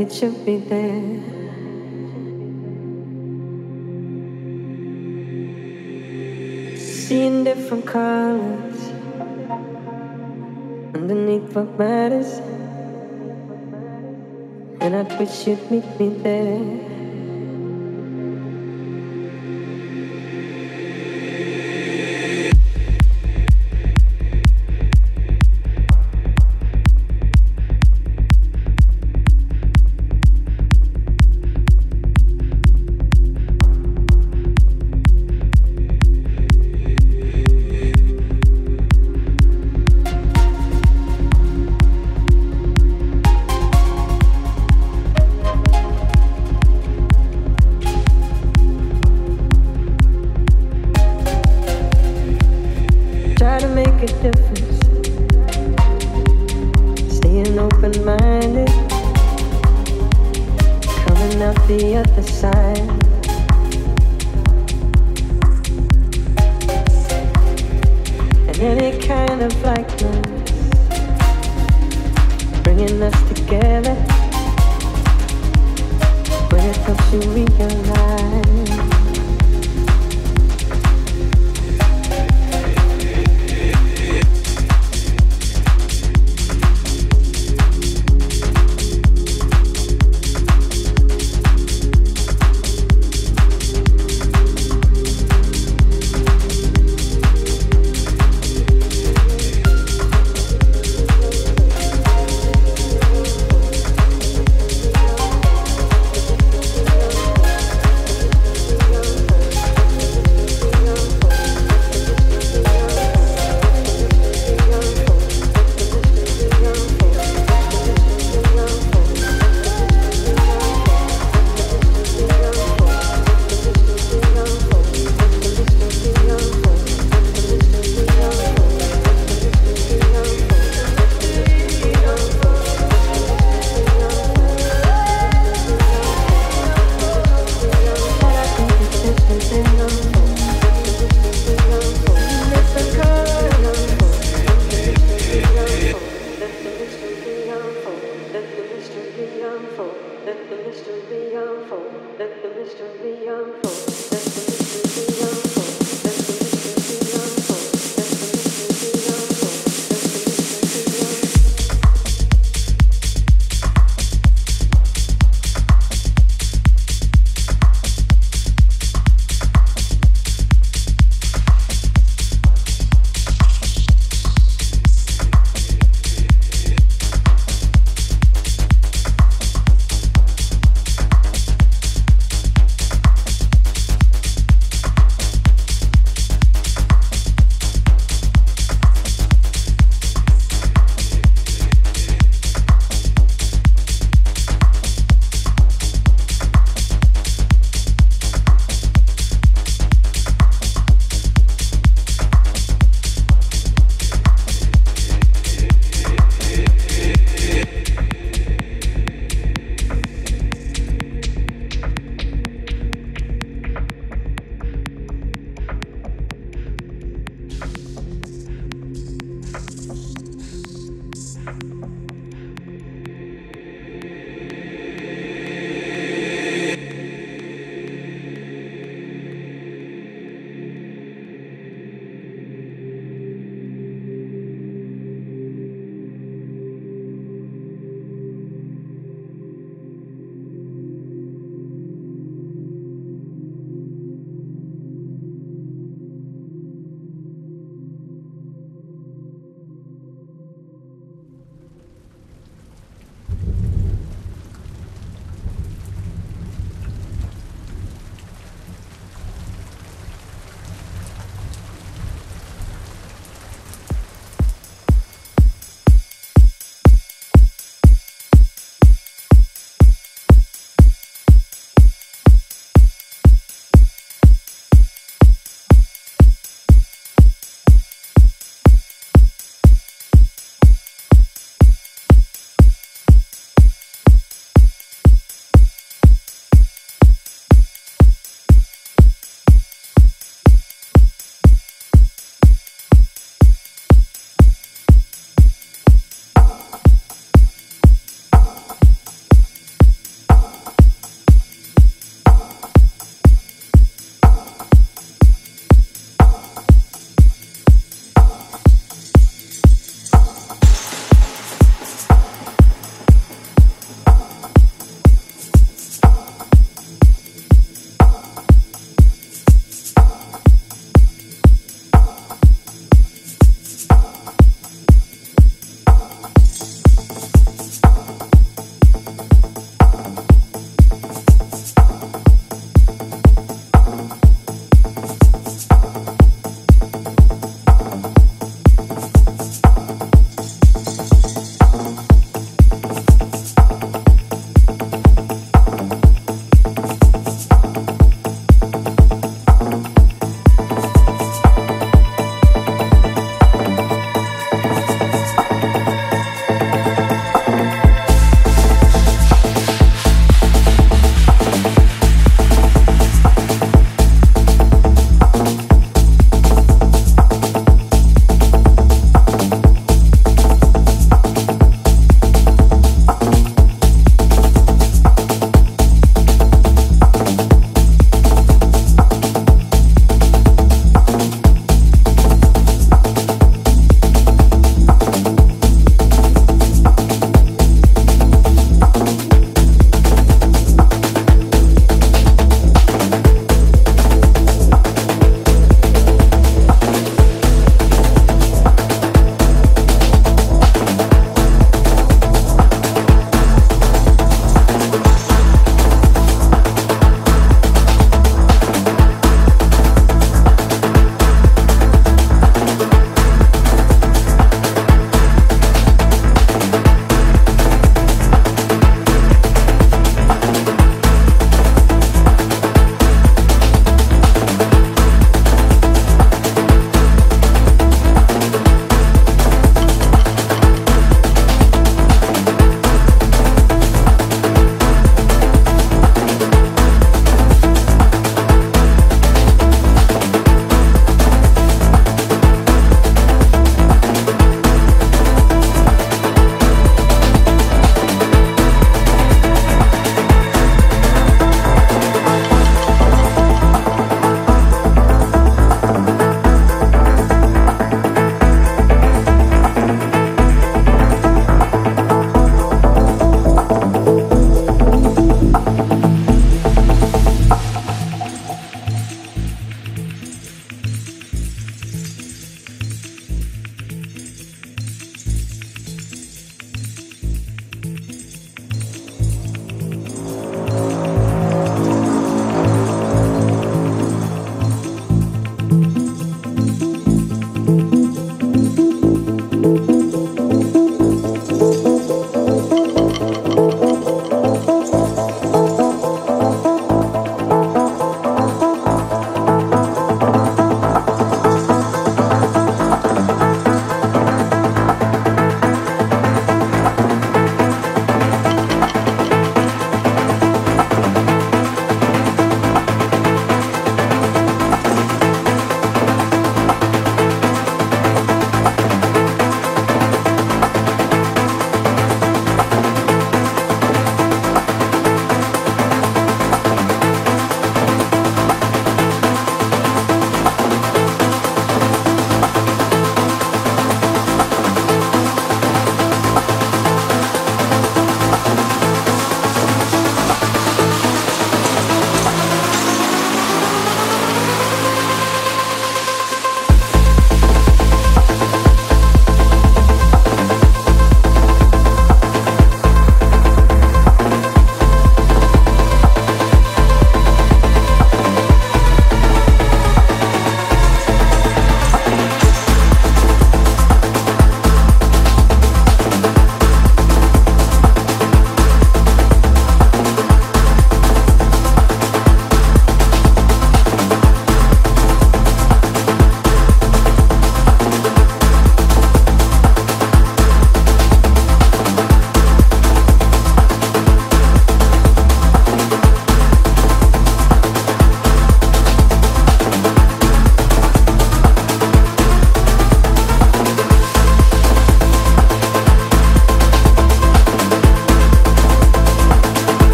it should be there. Seeing different colors underneath what matters, and I wish you'd meet me there.